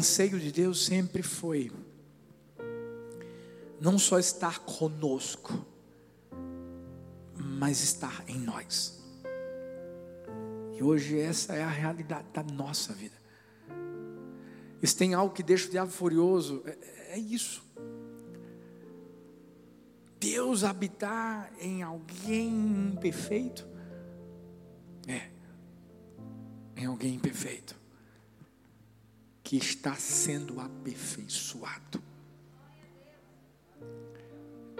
anseio de Deus sempre foi não só estar conosco, mas estar em nós. E hoje essa é a realidade da nossa vida. Se tem algo que deixa o diabo furioso, é, é isso. Deus habitar em alguém imperfeito? É, em alguém imperfeito, que está sendo aperfeiçoado.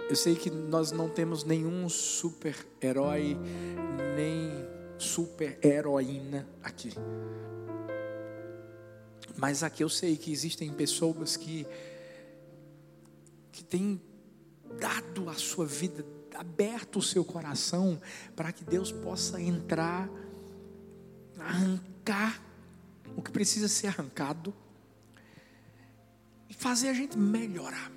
Eu sei que nós não temos nenhum super-herói, nem super-heroína aqui. Mas aqui eu sei que existem pessoas que, que têm dado a sua vida, aberto o seu coração, para que Deus possa entrar, arrancar o que precisa ser arrancado e fazer a gente melhorar.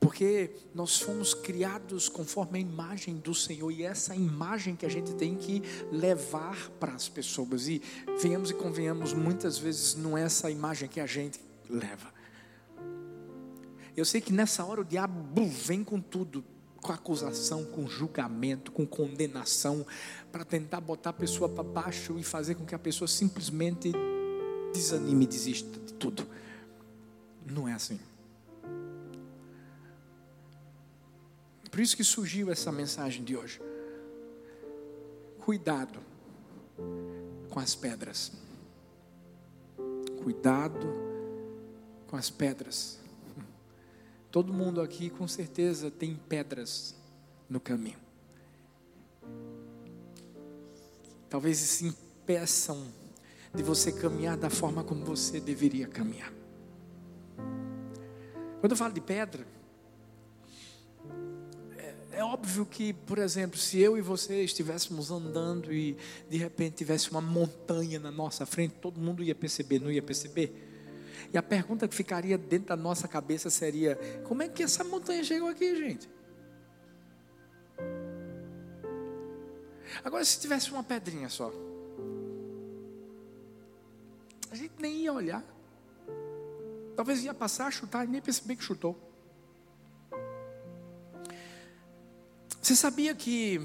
Porque nós fomos criados conforme a imagem do Senhor e essa imagem que a gente tem que levar para as pessoas. E venhamos e convenhamos, muitas vezes não é essa imagem que a gente leva. Eu sei que nessa hora o diabo vem com tudo, com acusação, com julgamento, com condenação, para tentar botar a pessoa para baixo e fazer com que a pessoa simplesmente desanime e desista de tudo. Não é assim. Por isso que surgiu essa mensagem de hoje. Cuidado com as pedras. Cuidado com as pedras. Todo mundo aqui com certeza tem pedras no caminho. Talvez se impeçam de você caminhar da forma como você deveria caminhar. Quando eu falo de pedra, é óbvio que, por exemplo, se eu e você estivéssemos andando e de repente tivesse uma montanha na nossa frente, todo mundo ia perceber, não ia perceber? E a pergunta que ficaria dentro da nossa cabeça seria: como é que essa montanha chegou aqui, gente? Agora, se tivesse uma pedrinha só, a gente nem ia olhar. Talvez ia passar, chutar e nem perceber que chutou. Você sabia que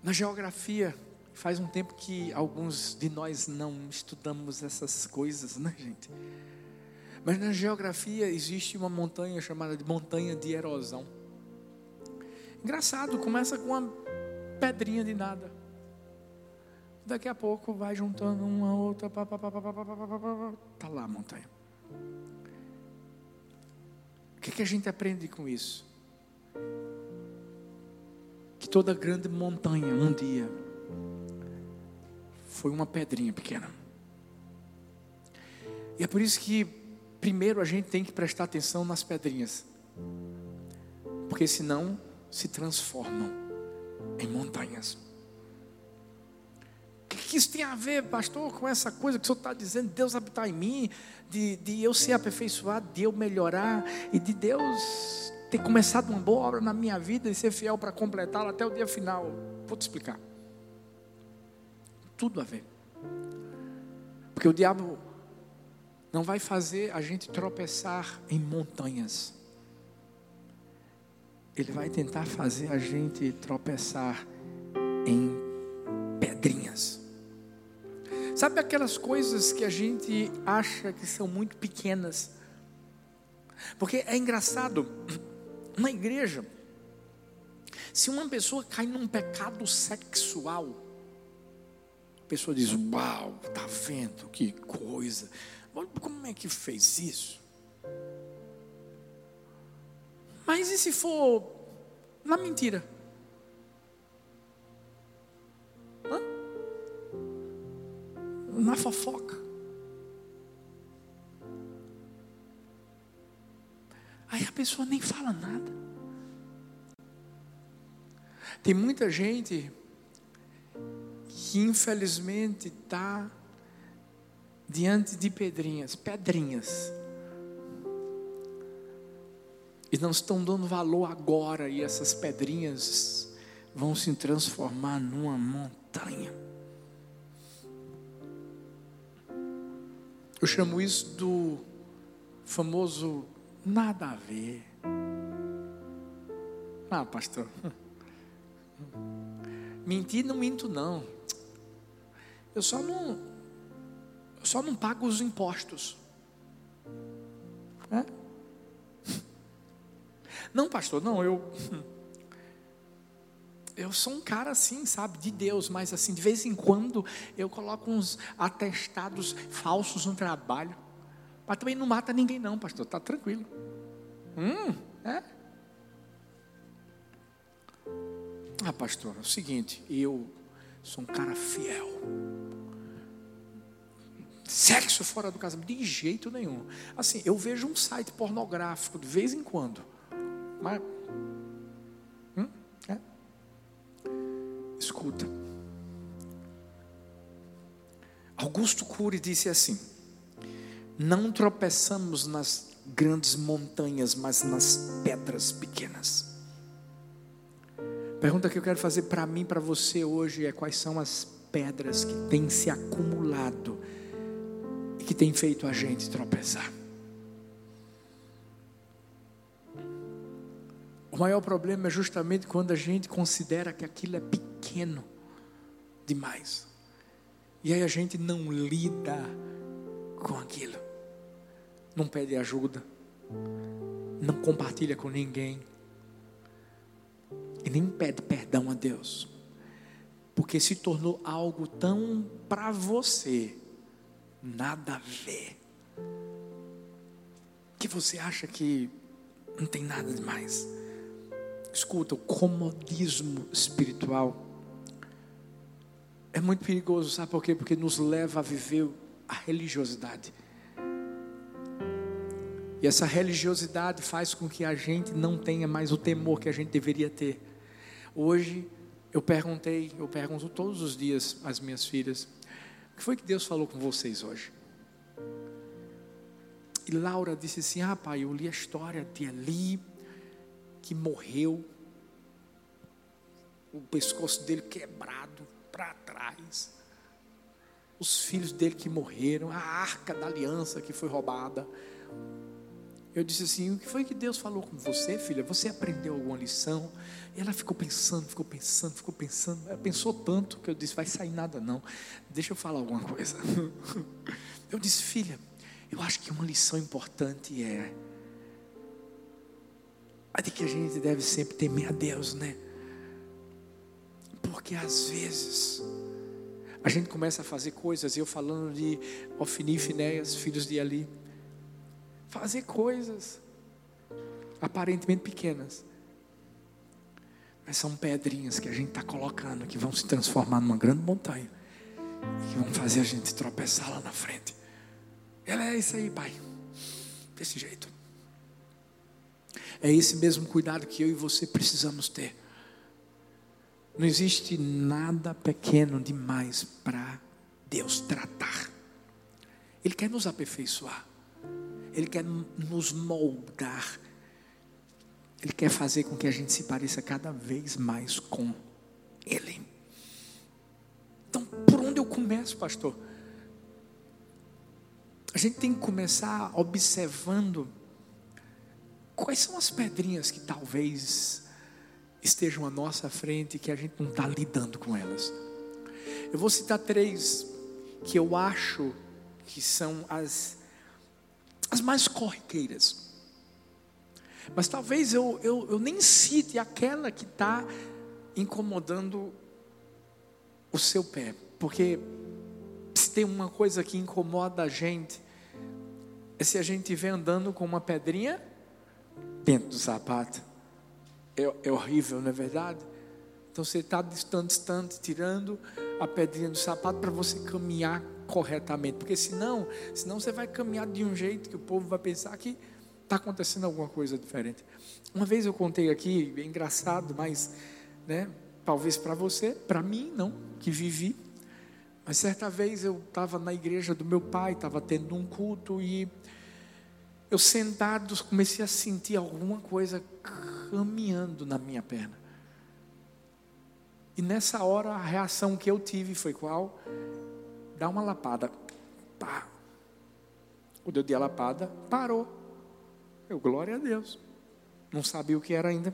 na geografia faz um tempo que alguns de nós não estudamos essas coisas, né, gente? Mas na geografia existe uma montanha chamada de montanha de erosão. Engraçado, começa com uma pedrinha de nada. Daqui a pouco vai juntando uma outra, pá, pá, pá, pá, pá, pá, pá, pá, tá lá a montanha. O que, que a gente aprende com isso? que toda grande montanha um dia foi uma pedrinha pequena. E é por isso que primeiro a gente tem que prestar atenção nas pedrinhas. Porque senão se transformam em montanhas. Que isso tem a ver, pastor, com essa coisa que o senhor está dizendo, Deus habitar em mim, de, de eu ser aperfeiçoado, de eu melhorar, e de Deus ter começado uma boa obra na minha vida e ser fiel para completá-la até o dia final. Vou te explicar. Tudo a ver. Porque o diabo não vai fazer a gente tropeçar em montanhas. Ele vai tentar fazer a gente tropeçar em pedrinhas. Sabe aquelas coisas que a gente acha que são muito pequenas? Porque é engraçado, na igreja, se uma pessoa cai num pecado sexual, a pessoa diz: Uau, tá vendo que coisa? Como é que fez isso? Mas e se for na mentira? Hã? Na fofoca? Aí a pessoa nem fala nada. Tem muita gente que infelizmente está diante de pedrinhas, pedrinhas. E não estão dando valor agora, e essas pedrinhas vão se transformar numa montanha. Eu chamo isso do famoso nada a ver. Ah, pastor. Mentir não minto não. Eu só não eu só não pago os impostos. É? Não, pastor, não, eu eu sou um cara assim, sabe, de Deus, mas assim, de vez em quando eu coloco uns atestados falsos no trabalho. Mas também não mata ninguém não, pastor, tá tranquilo. Hum, é? Ah, pastor, é o seguinte, eu sou um cara fiel. Sexo fora do casamento, de jeito nenhum. Assim, eu vejo um site pornográfico de vez em quando. Mas. Escuta. Augusto Cury disse assim: Não tropeçamos nas grandes montanhas, mas nas pedras pequenas. Pergunta que eu quero fazer para mim, para você hoje é quais são as pedras que têm se acumulado e que têm feito a gente tropeçar. Maior problema é justamente quando a gente considera que aquilo é pequeno demais. E aí a gente não lida com aquilo. Não pede ajuda. Não compartilha com ninguém e nem pede perdão a Deus, porque se tornou algo tão para você, nada a ver, que você acha que não tem nada demais. Escuta, o comodismo espiritual é muito perigoso, sabe por quê? Porque nos leva a viver a religiosidade. E essa religiosidade faz com que a gente não tenha mais o temor que a gente deveria ter. Hoje eu perguntei, eu pergunto todos os dias às minhas filhas, o que foi que Deus falou com vocês hoje? E Laura disse assim: Ah, pai, eu li a história de Eli, que morreu, o pescoço dele quebrado para trás, os filhos dele que morreram, a arca da aliança que foi roubada. Eu disse assim: O que foi que Deus falou com você, filha? Você aprendeu alguma lição? E ela ficou pensando, ficou pensando, ficou pensando. Ela pensou tanto que eu disse: Vai sair nada não. Deixa eu falar alguma coisa. Eu disse: Filha, eu acho que uma lição importante é a de que a gente deve sempre temer a Deus, né? Porque às vezes a gente começa a fazer coisas, eu falando de Ofni e Finéias, filhos de Ali fazer coisas aparentemente pequenas, mas são pedrinhas que a gente está colocando que vão se transformar numa grande montanha e que vão fazer a gente tropeçar lá na frente. Ela é isso aí, pai, desse jeito. É esse mesmo cuidado que eu e você precisamos ter. Não existe nada pequeno demais para Deus tratar. Ele quer nos aperfeiçoar. Ele quer nos moldar. Ele quer fazer com que a gente se pareça cada vez mais com Ele. Então, por onde eu começo, pastor? A gente tem que começar observando quais são as pedrinhas que talvez estejam à nossa frente e que a gente não está lidando com elas. Eu vou citar três que eu acho que são as as mais corriqueiras. Mas talvez eu, eu, eu nem cite aquela que está incomodando o seu pé, porque se tem uma coisa que incomoda a gente, é se a gente vê andando com uma pedrinha dentro do sapato. É, é horrível, não é verdade? Então você está distante, distante, tirando a pedrinha do sapato para você caminhar corretamente, porque senão, senão você vai caminhar de um jeito que o povo vai pensar que está acontecendo alguma coisa diferente. Uma vez eu contei aqui, é engraçado, mas, né, talvez para você, para mim não, que vivi. Mas certa vez eu estava na igreja do meu pai, estava tendo um culto e eu sentado comecei a sentir alguma coisa caminhando na minha perna. E nessa hora a reação que eu tive foi qual? dá uma lapada. Pá. O dedo de lapada parou. Eu, glória a Deus. Não sabia o que era ainda.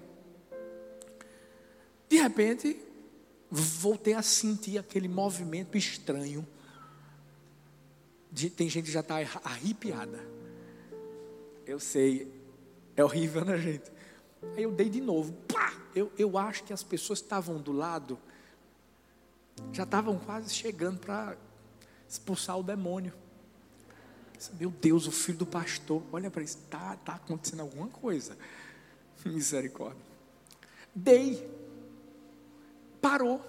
De repente, voltei a sentir aquele movimento estranho. De, tem gente que já está arrepiada. Eu sei, é horrível, né, gente? Aí eu dei de novo. Pá! Eu, eu acho que as pessoas que estavam do lado já estavam quase chegando para expulsar o demônio. Meu Deus, o filho do pastor, olha para isso, está tá acontecendo alguma coisa. Misericórdia. Dei. Parou.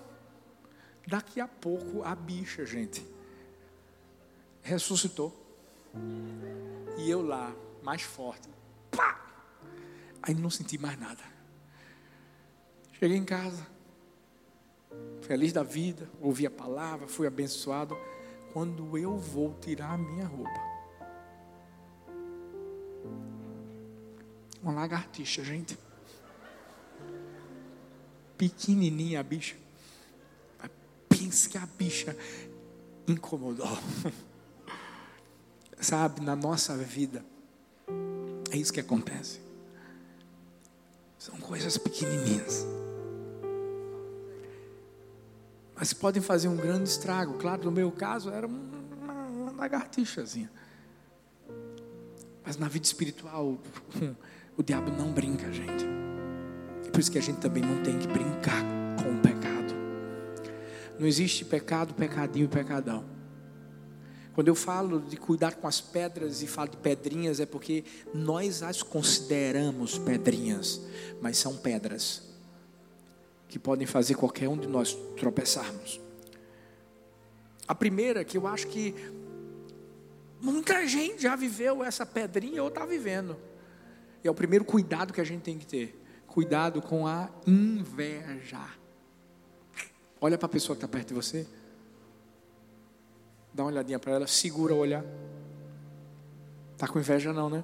Daqui a pouco a bicha, gente, ressuscitou. E eu lá, mais forte. Pá! Aí não senti mais nada. Cheguei em casa, feliz da vida, ouvi a palavra, fui abençoado. Quando eu vou tirar a minha roupa, uma lagartixa, gente. Pequenininha a bicha. Pense que a bicha incomodou. Sabe, na nossa vida, é isso que acontece. São coisas pequenininhas. Mas podem fazer um grande estrago. Claro, no meu caso, era uma, lagartixazinha. Mas na vida espiritual, o diabo não brinca, gente. É por isso que a gente também não tem que brincar com o pecado. Não existe pecado, pecadinho e pecadão. Quando eu falo de cuidar com as pedras e falo de pedrinhas, é porque nós as consideramos pedrinhas, mas são pedras que podem fazer qualquer um de nós tropeçarmos. A primeira, que eu acho que muita gente já viveu essa pedrinha ou está vivendo, e é o primeiro cuidado que a gente tem que ter. Cuidado com a inveja. Olha para a pessoa que está perto de você. Dá uma olhadinha para ela, segura o olhar. Tá com inveja não, né?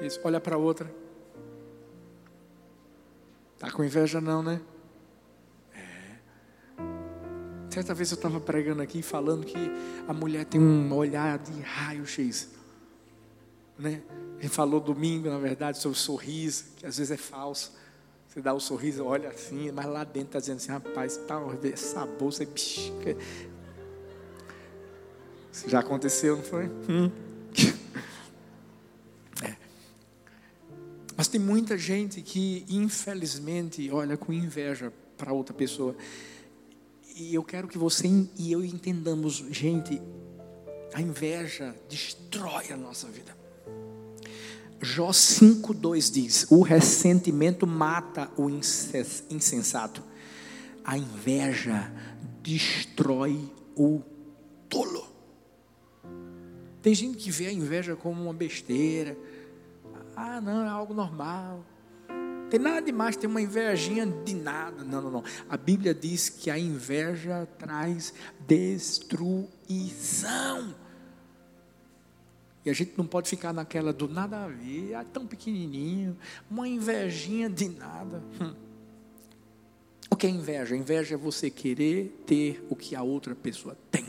Isso, olha para outra. Tá com inveja não, né? É. Certa vez eu estava pregando aqui falando que a mulher tem um olhar de raio-x, né? Ele falou domingo, na verdade, sobre o sorriso, que às vezes é falso. Você dá o um sorriso, olha assim, mas lá dentro está dizendo assim, rapaz, tá, essa bolsa é. Isso já aconteceu, não foi? Hum. É. Mas tem muita gente que, infelizmente, olha com inveja para outra pessoa. E eu quero que você e eu entendamos, gente, a inveja destrói a nossa vida. Jó 5,2 diz: O ressentimento mata o insensato, a inveja destrói o tolo. Tem gente que vê a inveja como uma besteira. Ah, não, é algo normal. Tem nada demais ter uma invejinha de nada. Não, não, não. A Bíblia diz que a inveja traz destruição. E a gente não pode ficar naquela do nada a ver, é tão pequenininho, uma invejinha de nada. Hum. O que é inveja? Inveja é você querer ter o que a outra pessoa tem.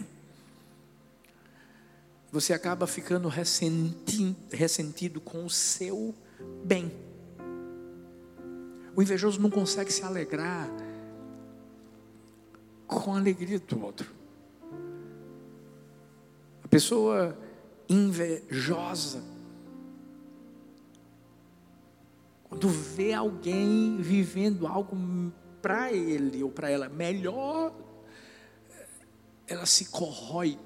Você acaba ficando ressentido, ressentido com o seu bem. O invejoso não consegue se alegrar com a alegria do outro. A pessoa invejosa. Quando vê alguém vivendo algo para ele ou para ela melhor, ela se corrói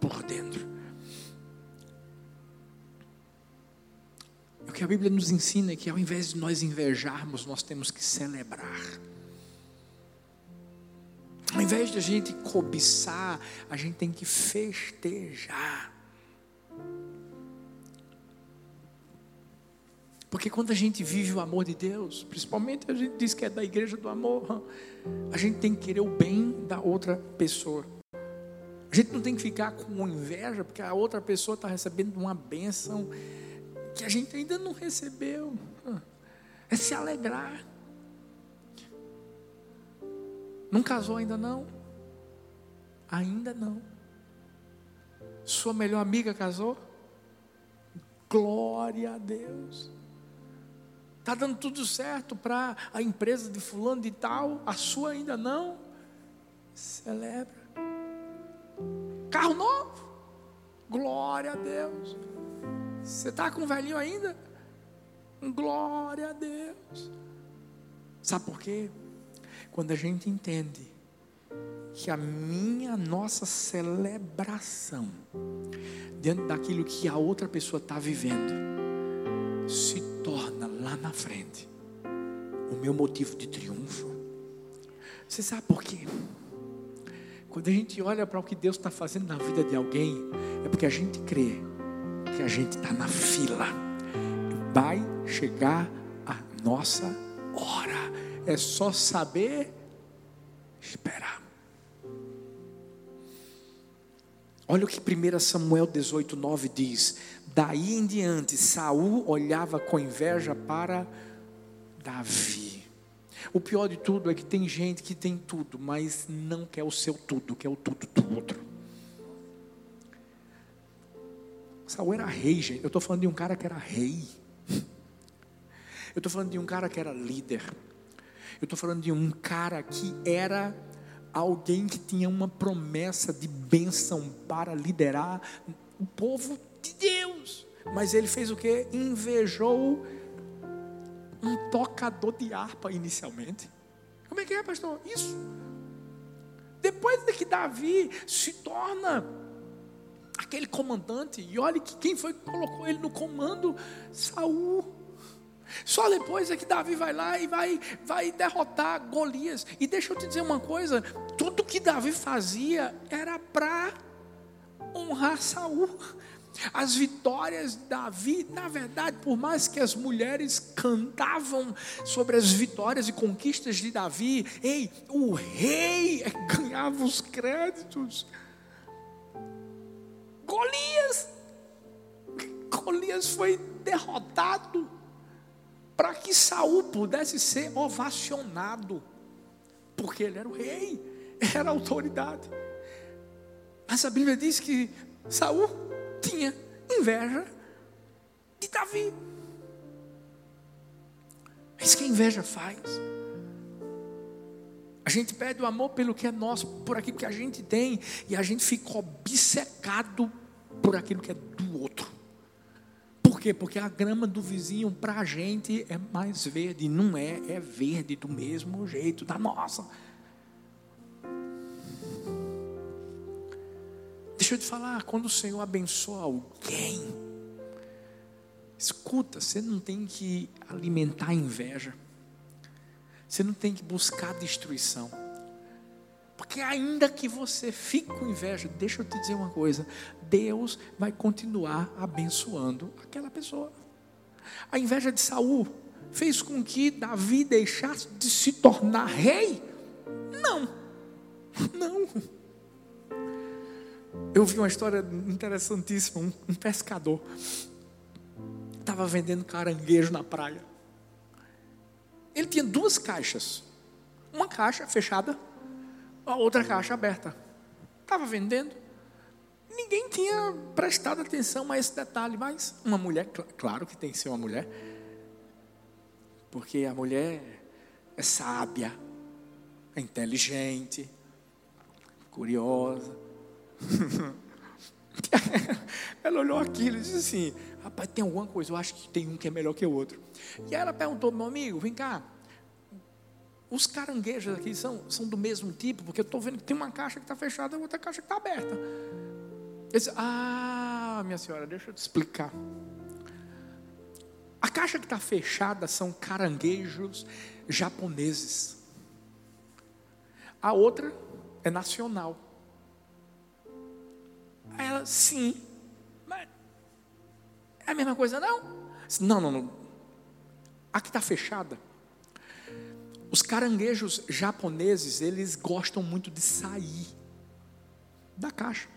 por dentro. Que a Bíblia nos ensina é que ao invés de nós invejarmos, nós temos que celebrar. Ao invés de a gente cobiçar, a gente tem que festejar. Porque quando a gente vive o amor de Deus, principalmente a gente diz que é da igreja do amor, a gente tem que querer o bem da outra pessoa. A gente não tem que ficar com inveja, porque a outra pessoa está recebendo uma bênção que a gente ainda não recebeu. É se alegrar. Não casou ainda não? Ainda não. Sua melhor amiga casou? Glória a Deus. Está dando tudo certo para a empresa de fulano de tal, a sua ainda não. Celebra. Carro novo. Glória a Deus. Você está com o velhinho ainda? Glória a Deus. Sabe por quê? Quando a gente entende que a minha, nossa celebração, diante daquilo que a outra pessoa está vivendo, se torna lá na frente o meu motivo de triunfo. Você sabe por quê? Quando a gente olha para o que Deus está fazendo na vida de alguém, é porque a gente crê que a gente está na fila. Vai chegar a nossa hora. É só saber esperar. Olha o que 1 Samuel 18, 9 diz. Daí em diante, Saul olhava com inveja para Davi. O pior de tudo é que tem gente que tem tudo, mas não quer o seu tudo, quer o tudo do outro. Saul era rei, gente. Eu estou falando de um cara que era rei. Eu estou falando de um cara que era líder. Eu estou falando de um cara que era alguém que tinha uma promessa de bênção para liderar o povo de Deus. Mas ele fez o que? Invejou um tocador de harpa inicialmente. Como é que é, pastor? Isso. Depois de que Davi se torna aquele comandante, e olhe que quem foi que colocou ele no comando? Saul. Só depois é que Davi vai lá e vai, vai derrotar Golias. E deixa eu te dizer uma coisa: tudo que Davi fazia era para honrar Saul. As vitórias de Davi, na verdade, por mais que as mulheres cantavam sobre as vitórias e conquistas de Davi, ei, o rei ganhava os créditos. Golias, Golias foi derrotado para que Saul pudesse ser ovacionado, porque ele era o rei, era a autoridade. Mas a Bíblia diz que Saul tinha inveja de Davi. Isso que inveja faz. A gente perde o amor pelo que é nosso, por aquilo que a gente tem, e a gente fica obcecado por aquilo que é do outro. Por quê? Porque a grama do vizinho para a gente é mais verde. Não é, é verde do mesmo jeito da nossa. Deixa eu te falar, quando o Senhor abençoa alguém, escuta, você não tem que alimentar inveja, você não tem que buscar destruição, porque ainda que você fique com inveja, deixa eu te dizer uma coisa: Deus vai continuar abençoando aquela pessoa. A inveja de Saul fez com que Davi deixasse de se tornar rei? Não, não. Eu vi uma história interessantíssima. Um, pescador estava vendendo caranguejo na praia. Ele tinha duas caixas. Uma caixa fechada, a outra caixa aberta. Estava vendendo. Ninguém tinha prestado atenção a esse detalhe, mas uma mulher, claro que tem que ser uma mulher, porque a mulher é sábia, é inteligente, curiosa. ela olhou aquilo e disse assim: Rapaz, tem alguma coisa, eu acho que tem um que é melhor que o outro. E aí ela perguntou: Meu amigo, vem cá. Os caranguejos aqui são, são do mesmo tipo, porque eu estou vendo que tem uma caixa que está fechada e outra caixa que está aberta. Disse, ah, minha senhora, deixa eu te explicar. A caixa que está fechada são caranguejos japoneses. A outra é nacional. Aí ela, sim. É a mesma coisa, não? Não, não, não. A que está fechada. Os caranguejos japoneses, eles gostam muito de sair da caixa.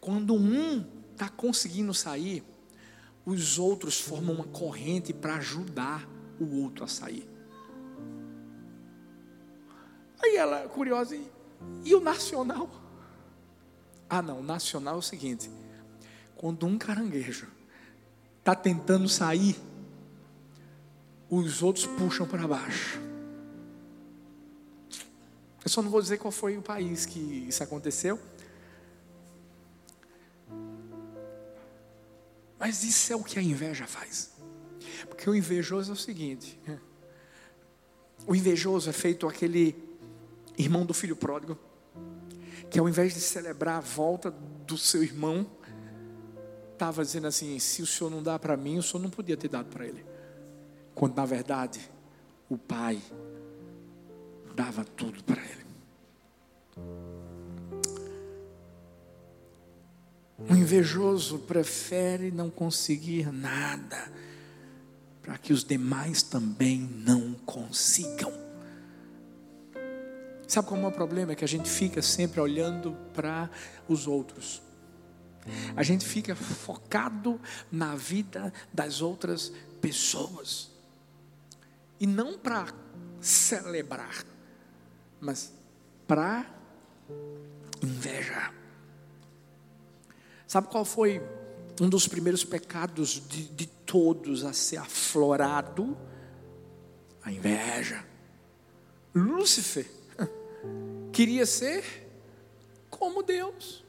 Quando um está conseguindo sair, os outros formam uma corrente para ajudar o outro a sair. Aí ela, curiosa, e, o nacional? Ah, não, nacional é o seguinte: quando um caranguejo está tentando sair, os outros puxam para baixo. Eu só não vou dizer qual foi o país que isso aconteceu. Mas isso é o que a inveja faz. Porque o invejoso é o seguinte: o invejoso é feito aquele irmão do filho pródigo, que ao invés de celebrar a volta do seu irmão, estava dizendo assim: se o senhor não dá para mim, o senhor não podia ter dado para ele. Quando na verdade o pai dava tudo para ele. O invejoso prefere não conseguir nada para que os demais também não consigam. Sabe qual é o problema? É que a gente fica sempre olhando para os outros. A gente fica focado na vida das outras pessoas. E não para celebrar, mas para invejar. Sabe qual foi um dos primeiros pecados de, de todos a ser aflorado? A inveja. Lúcifer queria ser como Deus.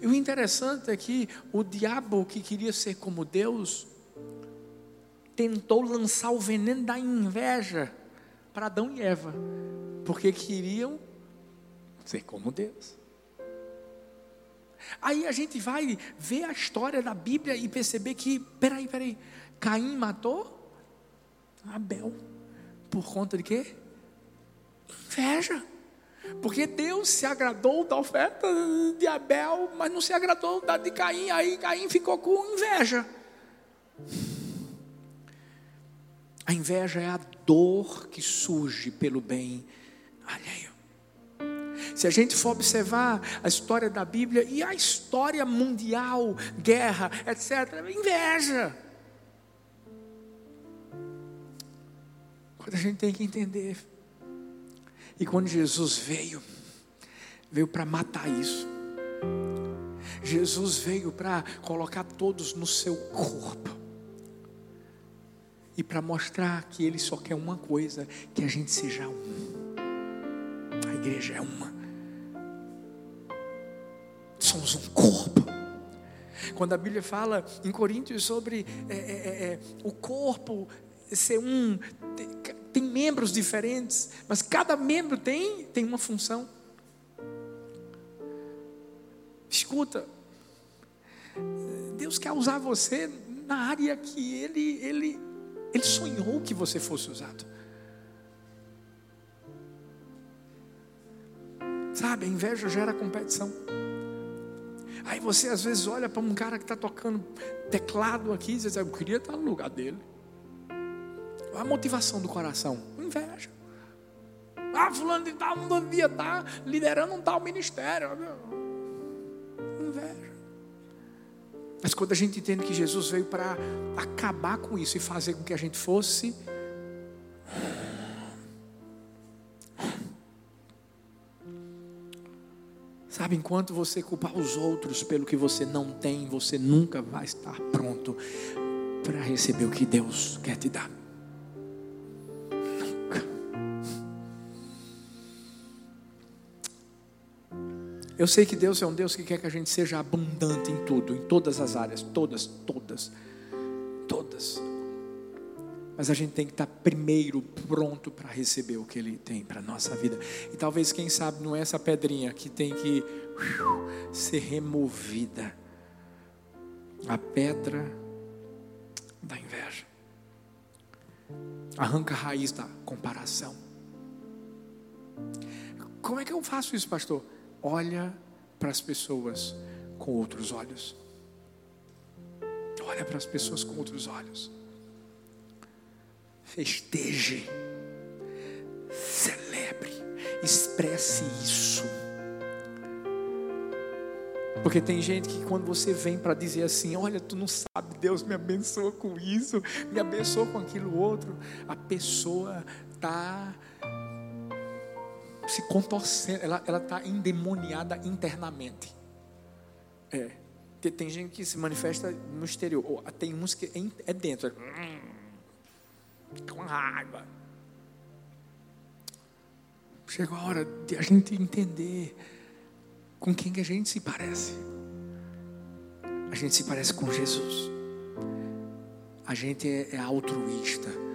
E o interessante é que o diabo que queria ser como Deus tentou lançar o veneno da inveja para Adão e Eva, porque queriam ser como Deus. Aí a gente vai ver a história da Bíblia e perceber que, peraí, peraí, Caim matou Abel. Por conta de quê? Inveja. Porque Deus se agradou da oferta de Abel, mas não se agradou da de Caim. Aí Caim ficou com inveja. A inveja é a dor que surge pelo bem alheio. Se a gente for observar a história da Bíblia e a história mundial, guerra, etc., inveja. Quando a gente tem que entender. E quando Jesus veio, veio para matar isso. Jesus veio para colocar todos no seu corpo. E para mostrar que Ele só quer uma coisa: que a gente seja um. A igreja é uma somos um corpo. Quando a Bíblia fala em Coríntios sobre é, é, é, é, o corpo ser um, tem, membros diferentes, mas cada membro tem, tem uma função. Escuta, Deus quer usar você na área que Ele, Ele, Ele sonhou que você fosse usado. Sabe, a inveja gera competição. Aí você às vezes olha para um cara que está tocando teclado aqui e diz: Eu queria estar no lugar dele. A motivação do coração: inveja. Ah, fulano de tal não devia estar liderando um tal ministério. Inveja. Mas quando a gente entende que Jesus veio para acabar com isso e fazer com que a gente fosse Sabe, enquanto você culpar os outros pelo que você não tem, você nunca vai estar pronto para receber o que Deus quer te dar. Eu sei que Deus é um Deus que quer que a gente seja abundante em tudo, em todas as áreas, todas, todas, todas. Mas a gente tem que estar primeiro pronto para receber o que Ele tem para a nossa vida. E talvez, quem sabe, não é essa pedrinha que tem que ser removida a pedra da inveja. Arranca a raiz da comparação. Como é que eu faço isso, pastor? Olha para as pessoas com outros olhos. Olha para as pessoas com outros olhos festeje, celebre, expresse isso. Porque tem gente que quando você vem para dizer assim, olha, tu não sabe, Deus me abençoa com isso, me abençoa com aquilo outro, a pessoa está se contorcendo, ela está endemoniada internamente. É. Tem, gente que se manifesta no exterior. Tem uns que é dentro. É, com raiva. Chegou a hora de a gente entender com quem que a gente se parece. A gente se parece com Jesus. A gente é, é altruísta.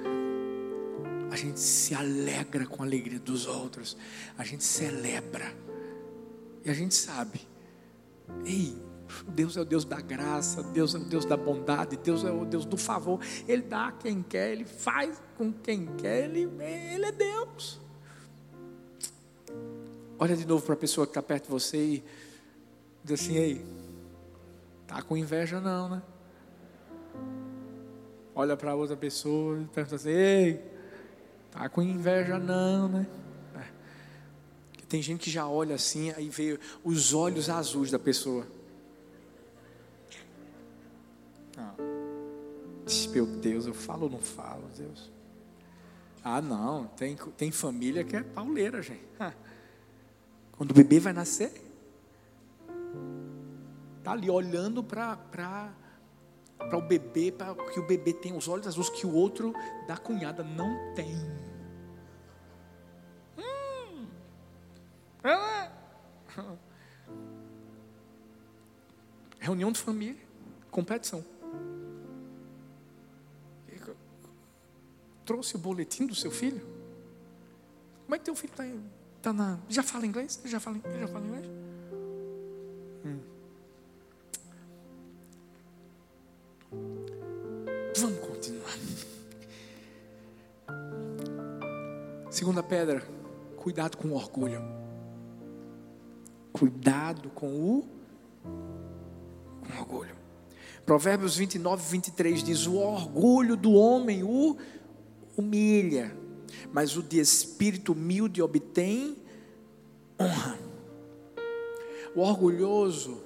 A gente se alegra com a alegria dos outros. A gente celebra. E a gente sabe. Ei, Deus é o Deus da graça, Deus é o Deus da bondade, Deus é o Deus do favor. Ele dá a quem quer, Ele faz com quem quer, Ele, ele é Deus. Olha de novo para a pessoa que está perto de você e diz assim: Ei, tá com inveja não, né? Olha para outra pessoa e pergunta assim: Ei, tá com inveja não, né? É. Tem gente que já olha assim, aí vê os olhos azuis da pessoa. Ah. Meu Deus, eu falo ou não falo, Deus? Ah, não, tem, tem família que é pauleira, gente. Quando o bebê vai nascer, tá ali olhando para para o bebê, para que o bebê tenha os olhos azuis que o outro da cunhada não tem. Hum. É. Reunião de família, competição. Trouxe o boletim do seu filho? Como é que teu filho está Tá na, já fala inglês? Já fala, já fala inglês? Hum. Vamos continuar. Segunda pedra, cuidado com o orgulho. Cuidado com o, com o orgulho. Provérbios 29, 23 diz: O orgulho do homem o humilha mas o de espírito humilde obtém honra. O orgulhoso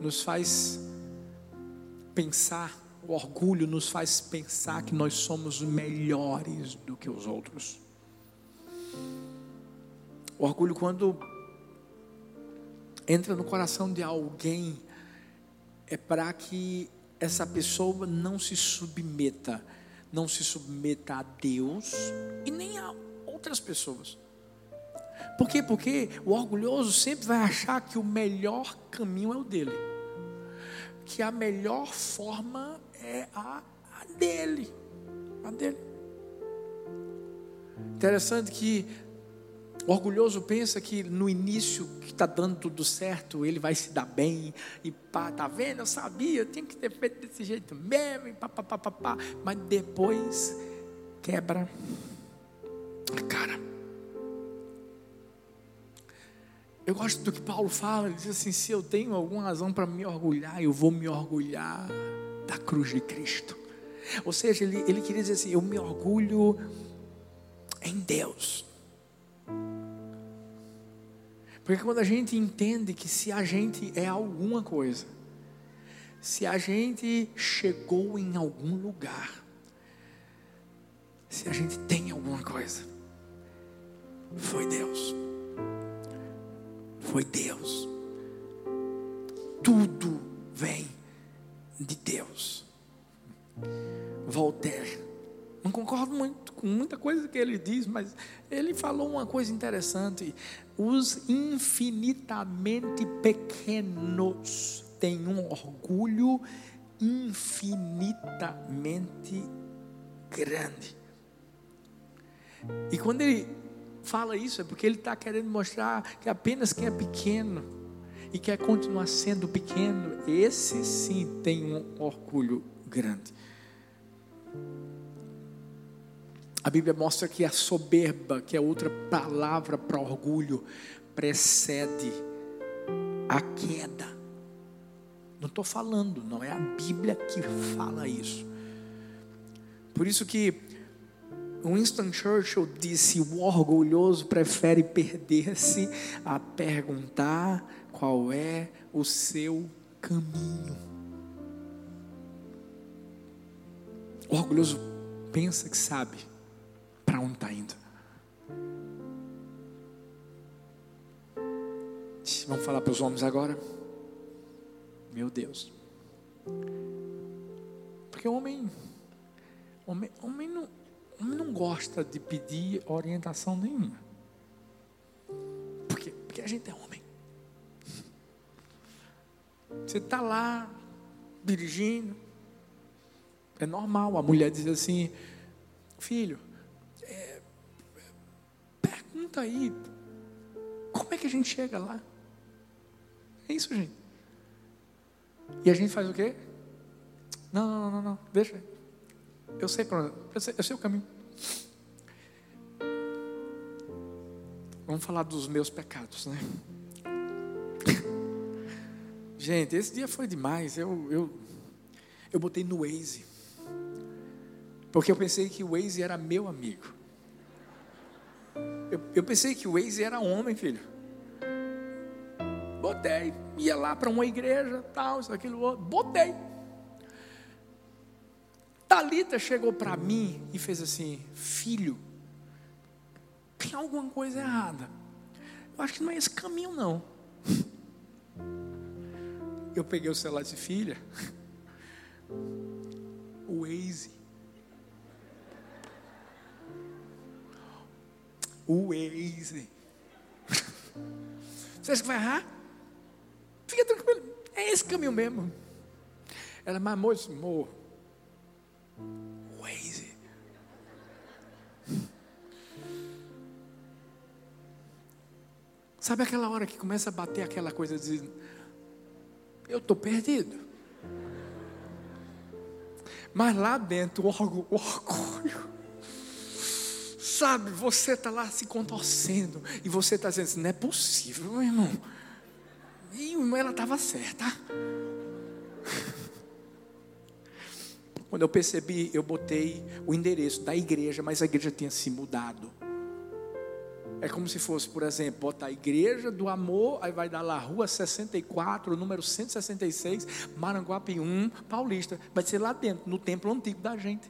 nos faz pensar, o orgulho nos faz pensar que nós somos melhores do que os outros. O orgulho, quando entra no coração de alguém, é para que essa pessoa não se submeta não se submeta a Deus e nem a outras pessoas. Por quê? Porque o orgulhoso sempre vai achar que o melhor caminho é o dele, que a melhor forma é a, a dele, a dele. Interessante que o orgulhoso pensa que no início que está dando tudo certo, ele vai se dar bem, e pá, tá vendo? Eu sabia, eu tinha que ter feito desse jeito mesmo, e pá, pá, pá, pá, pá. mas depois quebra a cara. Eu gosto do que Paulo fala, ele diz assim: se eu tenho alguma razão para me orgulhar, eu vou me orgulhar da cruz de Cristo. Ou seja, ele, ele queria dizer assim: eu me orgulho em Deus. Porque quando a gente entende que se a gente é alguma coisa, se a gente chegou em algum lugar, se a gente tem alguma coisa, foi Deus. Foi Deus. Tudo vem de Deus. Voltaire. Não concordo muito com muita coisa que ele diz, mas ele falou uma coisa interessante os infinitamente pequenos têm um orgulho infinitamente grande. E quando ele fala isso, é porque ele está querendo mostrar que apenas quem é pequeno e quer continuar sendo pequeno, esse sim tem um orgulho grande. A Bíblia mostra que a soberba, que é outra palavra para orgulho, precede a queda. Não estou falando, não é a Bíblia que fala isso. Por isso que Winston Churchill disse: o orgulhoso prefere perder-se a perguntar qual é o seu caminho. O orgulhoso pensa que sabe, para onde está indo. Vamos falar para os homens agora. Meu Deus. Porque o homem, homem, homem, não, não gosta de pedir orientação nenhuma. Porque, porque a gente é homem. Você está lá dirigindo, é normal. A mulher diz assim: Filho, é, pergunta aí, como é que a gente chega lá? É isso, gente. E a gente faz o quê? Não, não, não, não, deixa. Eu sei sei, eu sei o caminho. Vamos falar dos meus pecados, né? Gente, esse dia foi demais. Eu, eu, eu botei no Waze. Porque eu pensei que o Waze era meu amigo. Eu, eu pensei que o Waze era homem, filho. Botei. Ia lá para uma igreja, tal, isso, aquilo, outro. Botei. Talita chegou para mim e fez assim: Filho, tem alguma coisa errada. Eu acho que não é esse caminho, não. Eu peguei o celular e disse: Filha, o Waze o Waze. Você acha que vai errar? Fica tranquilo, é esse caminho mesmo. Ela, mas moço, amor, Waze. Sabe aquela hora que começa a bater aquela coisa de eu estou perdido. Mas lá dentro, o orgulho Sabe, você está lá se contorcendo. E você está dizendo assim, não é possível, meu irmão. E ela estava certa. Quando eu percebi, eu botei o endereço da igreja, mas a igreja tinha se mudado. É como se fosse, por exemplo, botar a igreja do amor, aí vai dar lá rua 64, número 166, Maranguape 1, Paulista. Vai ser lá dentro, no templo antigo da gente.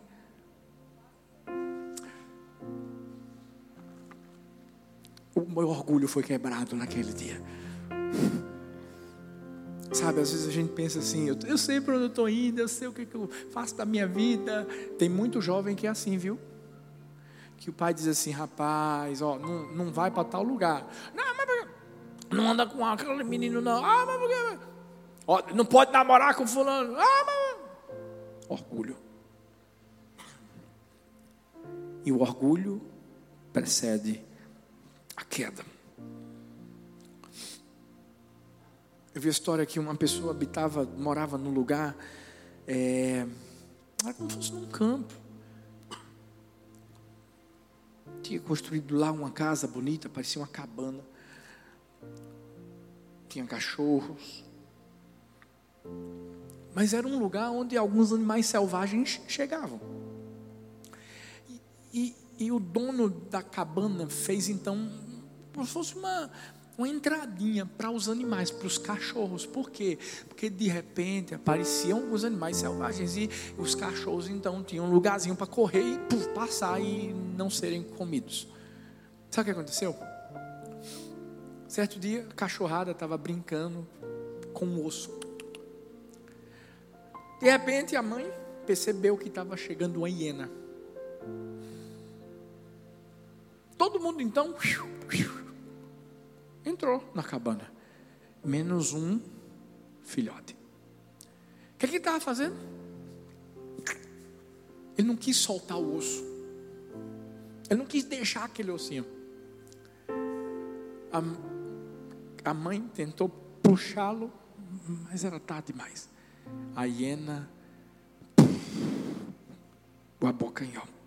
o meu orgulho foi quebrado naquele dia. Sabe, às vezes a gente pensa assim, eu, eu sei para onde eu estou indo, eu sei o que, que, eu faço da minha vida. Tem muito jovem que é assim, viu? Que o pai diz assim, rapaz, ó, não, não vai para tal lugar. Não, mas não anda com aquele menino, não. Ah, mas por quê? Ó, não pode namorar com fulano. Ah, mas. Orgulho. E o orgulho precede a queda. Eu vi a história que uma pessoa habitava, morava num lugar, é, era como se fosse num campo. Tinha construído lá uma casa bonita, parecia uma cabana. Tinha cachorros. Mas era um lugar onde alguns animais selvagens chegavam. E, e, e o dono da cabana fez então como se fosse uma, uma entradinha para os animais, para os cachorros. Por quê? Porque de repente apareciam os animais selvagens e os cachorros então tinham um lugarzinho para correr e passar e não serem comidos. Sabe o que aconteceu? Certo dia, a cachorrada estava brincando com um osso. De repente, a mãe percebeu que estava chegando uma hiena. Todo mundo então entrou na cabana, menos um filhote. O que, é que ele estava fazendo? Ele não quis soltar o osso. Ele não quis deixar aquele ossinho. A, a mãe tentou puxá-lo, mas era tarde demais. A hiena o abocanhou.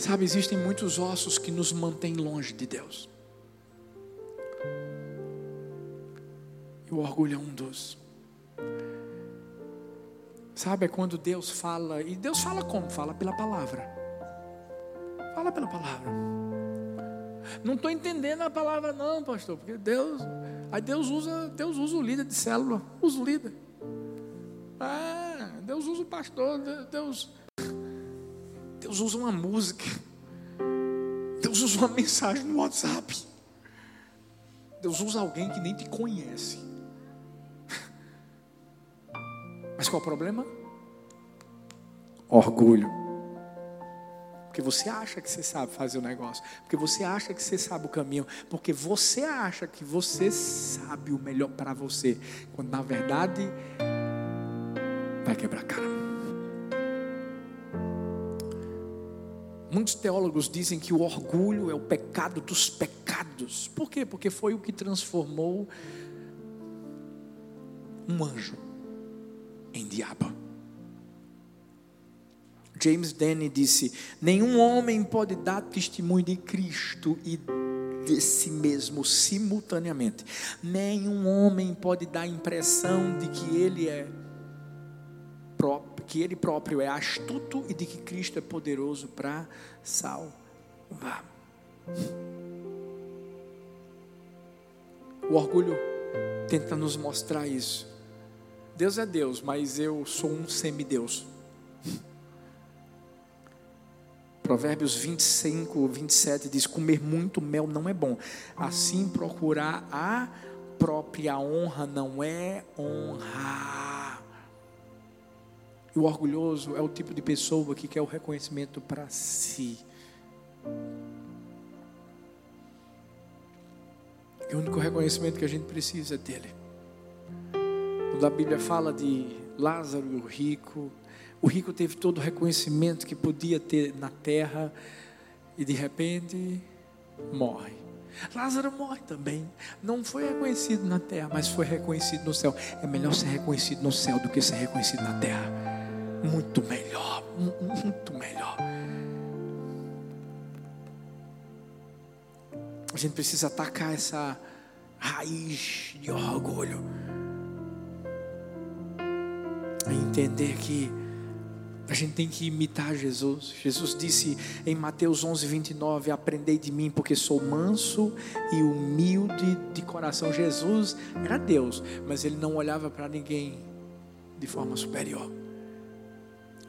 Sabe, existem muitos ossos que nos mantêm longe de Deus. E o orgulho é um dos. Sabe, é quando Deus fala, e Deus fala como? Fala pela palavra. Fala pela palavra. Não estou entendendo a palavra, não, pastor, porque Deus. Aí Deus usa, Deus usa o líder de célula, usa o líder. Ah, Deus usa o pastor, Deus Deus usa uma música. Deus usa uma mensagem no WhatsApp. Deus usa alguém que nem te conhece. Mas qual é o problema? Orgulho. Porque você acha que você sabe fazer o negócio. Porque você acha que você sabe o caminho. Porque você acha que você sabe o melhor para você. Quando na verdade vai quebrar cara. Muitos teólogos dizem que o orgulho é o pecado dos pecados. Por quê? Porque foi o que transformou um anjo em diabo. James Denny disse: Nenhum homem pode dar testemunho de Cristo e de si mesmo simultaneamente. Nenhum homem pode dar a impressão de que ele é próprio, que ele próprio é astuto e de que Cristo é poderoso para salvar. O orgulho tenta nos mostrar isso. Deus é Deus, mas eu sou um semideus. Provérbios 25, 27 diz: Comer muito mel não é bom, assim procurar a própria honra não é honra. E o orgulhoso é o tipo de pessoa que quer o reconhecimento para si. E o único reconhecimento que a gente precisa é dele. Quando a Bíblia fala de Lázaro e o rico, o rico teve todo o reconhecimento que podia ter na terra e de repente morre. Lázaro morre também. Não foi reconhecido na terra, mas foi reconhecido no céu. É melhor ser reconhecido no céu do que ser reconhecido na terra. Muito melhor, muito melhor. A gente precisa atacar essa raiz de orgulho. Entender que a gente tem que imitar Jesus. Jesus disse em Mateus 11, 29: Aprendei de mim, porque sou manso e humilde de coração. Jesus era Deus, mas ele não olhava para ninguém de forma superior.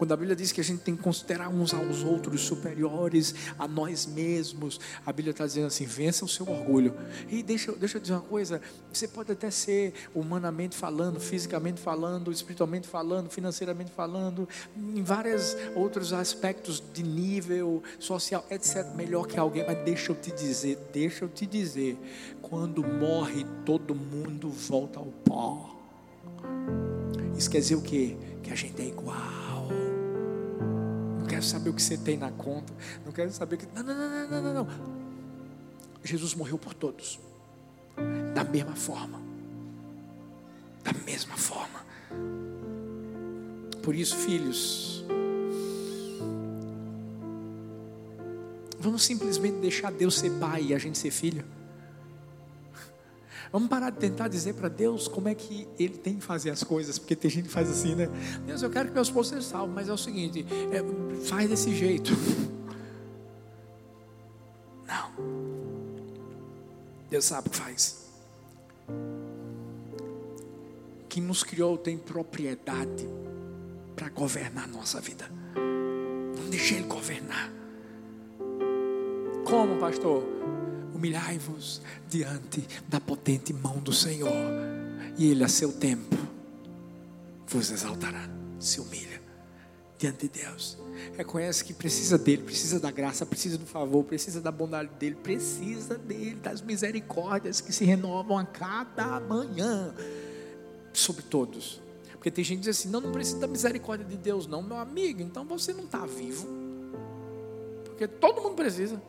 Quando a Bíblia diz que a gente tem que considerar uns aos outros superiores a nós mesmos, a Bíblia está dizendo assim: vença o seu orgulho. E deixa, deixa eu dizer uma coisa: você pode até ser humanamente falando, fisicamente falando, espiritualmente falando, financeiramente falando, em vários outros aspectos de nível social, etc., melhor que alguém, mas deixa eu te dizer, deixa eu te dizer: quando morre, todo mundo volta ao pó. Isso quer dizer o quê? Que a gente é igual quero saber o que você tem na conta. Não quero saber o que. Não, não, não, não, não, não. Jesus morreu por todos. Da mesma forma. Da mesma forma. Por isso, filhos, vamos simplesmente deixar Deus ser pai e a gente ser filho. Vamos parar de tentar dizer para Deus como é que Ele tem que fazer as coisas, porque tem gente que faz assim, né? Deus, eu quero que meu esposo seja salvo, mas é o seguinte, é, faz desse jeito. Não. Deus sabe o que faz. Quem nos criou tem propriedade para governar a nossa vida. Não deixe Ele governar. Como, pastor? Humilhai-vos diante da potente mão do Senhor, e Ele a seu tempo vos exaltará. Se humilha diante de Deus. Reconhece que precisa dele, precisa da graça, precisa do favor, precisa da bondade dele, precisa dele, das misericórdias que se renovam a cada manhã sobre todos. Porque tem gente que diz assim: não, não precisa da misericórdia de Deus, não, meu amigo, então você não está vivo. Porque todo mundo precisa.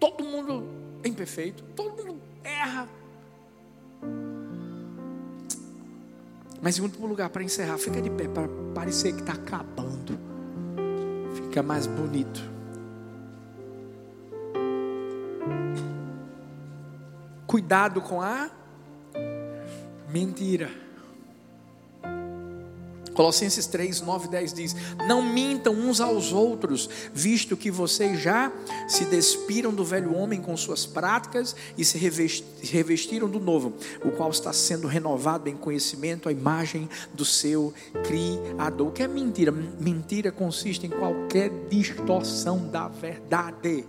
Todo mundo é imperfeito, todo mundo erra. Mas em último lugar, para encerrar, fica de pé, para parecer que está acabando. Fica mais bonito. Cuidado com a mentira. Colossenses 3, 9 e 10 diz: Não mintam uns aos outros, visto que vocês já se despiram do velho homem com suas práticas e se revestiram do novo, o qual está sendo renovado em conhecimento à imagem do seu Criador. O que é mentira? Mentira consiste em qualquer distorção da verdade.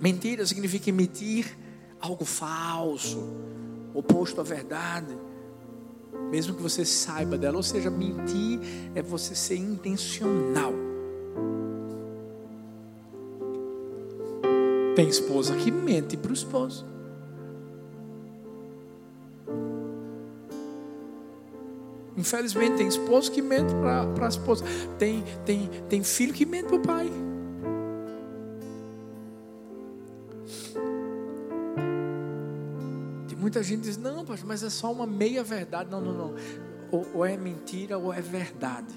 Mentira significa emitir algo falso, oposto à verdade, mesmo que você saiba dela. Ou seja, mentir é você ser intencional. Tem esposa que mente para o esposo. Infelizmente, tem esposo que mente para a esposa. Tem, tem, tem filho que mente para o pai. Muita gente diz: Não, pastor, mas é só uma meia verdade. Não, não, não. Ou, ou é mentira ou é verdade.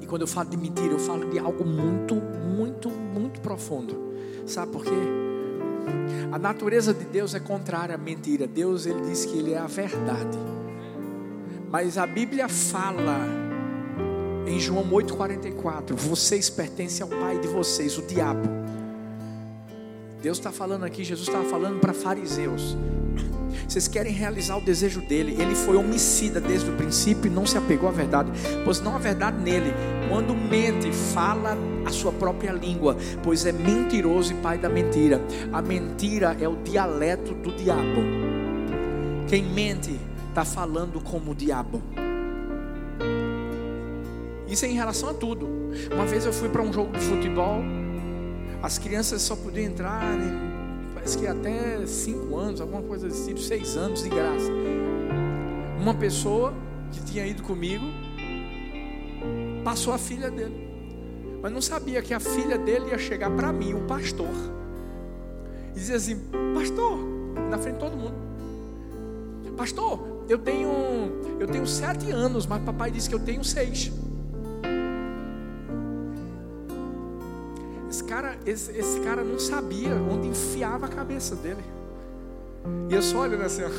E quando eu falo de mentira, eu falo de algo muito, muito, muito profundo. Sabe por quê? A natureza de Deus é contrária à mentira. Deus ele diz que ele é a verdade. Mas a Bíblia fala em João 8:44, vocês pertencem ao pai de vocês, o diabo. Deus está falando aqui, Jesus estava falando para fariseus. Vocês querem realizar o desejo dele. Ele foi homicida desde o princípio e não se apegou à verdade, pois não há verdade nele. Quando mente, fala a sua própria língua, pois é mentiroso e pai da mentira. A mentira é o dialeto do diabo. Quem mente está falando como o diabo. Isso é em relação a tudo. Uma vez eu fui para um jogo de futebol, as crianças só podiam entrar, né? parece que até cinco anos, alguma coisa desse tipo, seis anos de graça. Uma pessoa que tinha ido comigo passou a filha dele, mas não sabia que a filha dele ia chegar para mim, o pastor, e dizia assim: Pastor, na frente de todo mundo, Pastor, eu tenho, eu tenho sete anos, mas papai disse que eu tenho seis. Cara, esse, esse cara não sabia onde enfiava a cabeça dele. E eu só olhando assim.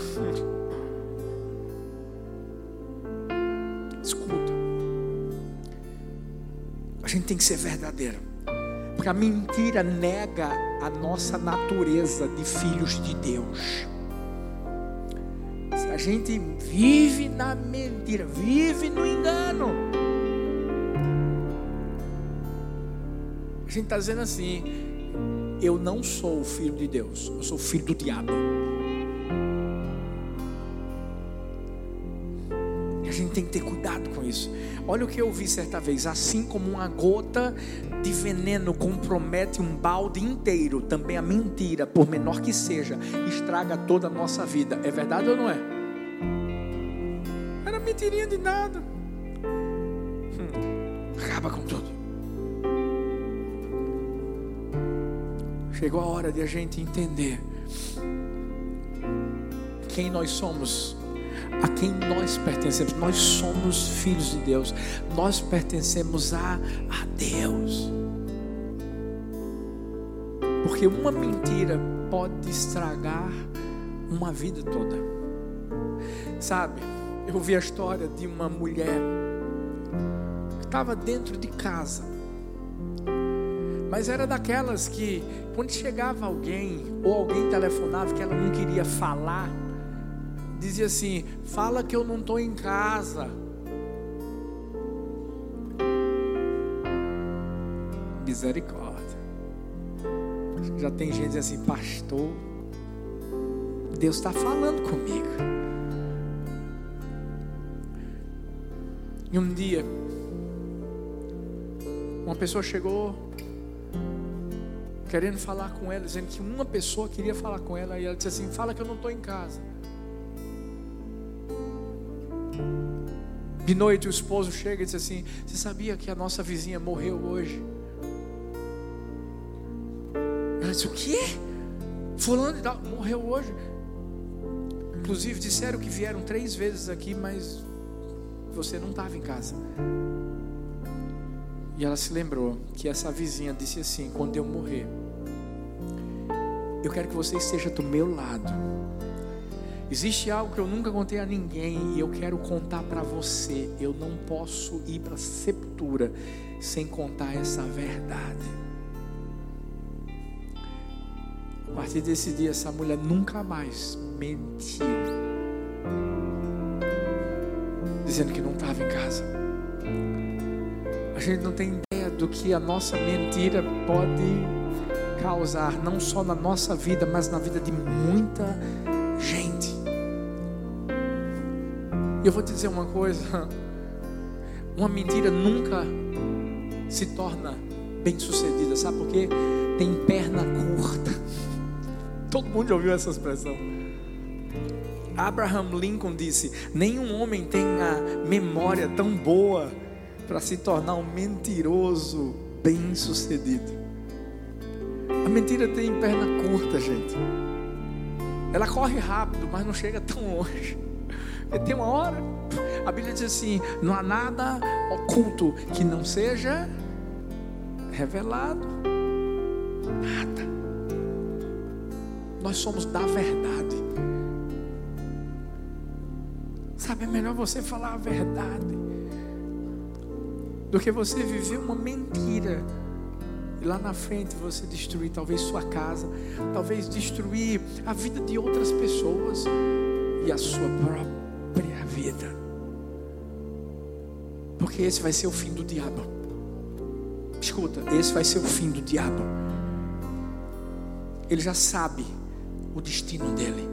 Escuta. A gente tem que ser verdadeiro. Porque a mentira nega a nossa natureza de filhos de Deus. Se a gente vive na mentira, vive no engano. Gente está dizendo assim: eu não sou o filho de Deus, eu sou o filho do diabo. A gente tem que ter cuidado com isso. Olha o que eu vi certa vez: assim como uma gota de veneno compromete um balde inteiro, também a mentira, por menor que seja, estraga toda a nossa vida. É verdade ou não é? Era mentirinha de nada. Hum, acaba com tudo. Chegou a hora de a gente entender quem nós somos, a quem nós pertencemos. Nós somos filhos de Deus, nós pertencemos a, a Deus. Porque uma mentira pode estragar uma vida toda. Sabe, eu ouvi a história de uma mulher que estava dentro de casa mas era daquelas que, quando chegava alguém, ou alguém telefonava que ela não queria falar, dizia assim: Fala que eu não estou em casa. Misericórdia. Já tem gente assim, pastor. Deus está falando comigo. E um dia, uma pessoa chegou querendo falar com ela, dizendo que uma pessoa queria falar com ela, e ela disse assim: Fala que eu não estou em casa. De noite o esposo chega e diz assim: Você sabia que a nossa vizinha morreu hoje? Ela disse: O quê? Fulano morreu hoje. Inclusive disseram que vieram três vezes aqui, mas você não estava em casa. E ela se lembrou que essa vizinha disse assim: Quando eu morrer, eu quero que você esteja do meu lado. Existe algo que eu nunca contei a ninguém e eu quero contar para você. Eu não posso ir para a sepultura sem contar essa verdade. A partir desse dia, essa mulher nunca mais mentiu, dizendo que não estava em casa. A gente não tem ideia do que a nossa mentira pode causar, não só na nossa vida, mas na vida de muita gente. Eu vou te dizer uma coisa: uma mentira nunca se torna bem sucedida, sabe por quê? Tem perna curta. Todo mundo já ouviu essa expressão. Abraham Lincoln disse: Nenhum homem tem a memória tão boa para se tornar um mentiroso bem sucedido. A mentira tem perna curta, gente. Ela corre rápido, mas não chega tão longe. E tem uma hora, a Bíblia diz assim: não há nada oculto que não seja revelado. Nada. Nós somos da verdade. Sabe, é melhor você falar a verdade do que você viver uma mentira e lá na frente você destruir talvez sua casa, talvez destruir a vida de outras pessoas e a sua própria vida. Porque esse vai ser o fim do diabo. Escuta, esse vai ser o fim do diabo. Ele já sabe o destino dele.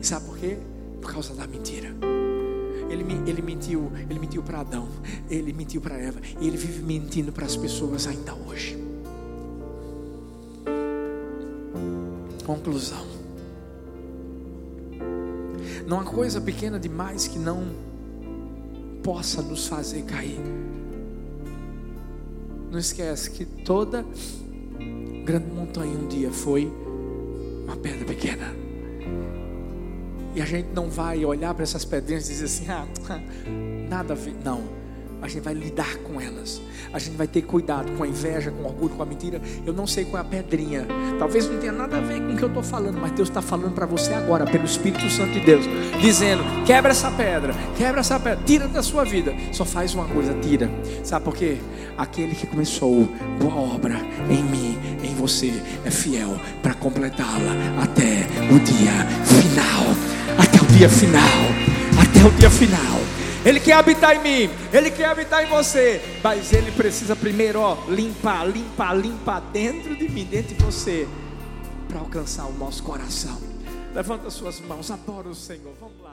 E sabe por quê? Por causa da mentira. Ele, ele mentiu, ele mentiu para Adão, ele mentiu para Eva, e ele vive mentindo para as pessoas ainda hoje. Conclusão. Não há coisa pequena demais que não possa nos fazer cair. Não esquece que toda grande montanha um dia foi uma pedra pequena. E a gente não vai olhar para essas pedrinhas e dizer assim: ah, nada a ver. Não a gente vai lidar com elas. A gente vai ter cuidado com a inveja, com o orgulho, com a mentira. Eu não sei qual é a pedrinha. Talvez não tenha nada a ver com o que eu estou falando, mas Deus está falando para você agora, pelo Espírito Santo de Deus, dizendo: quebra essa pedra, quebra essa pedra, tira da sua vida. Só faz uma coisa, tira. Sabe por quê? Aquele que começou boa obra em mim, em você, é fiel para completá-la até o dia final. Até o dia final. Até o dia final. Ele quer habitar em mim, Ele quer habitar em você, mas Ele precisa primeiro, ó, limpar, limpar, limpar dentro de mim, dentro de você, para alcançar o nosso coração. Levanta suas mãos, adora o Senhor, vamos lá.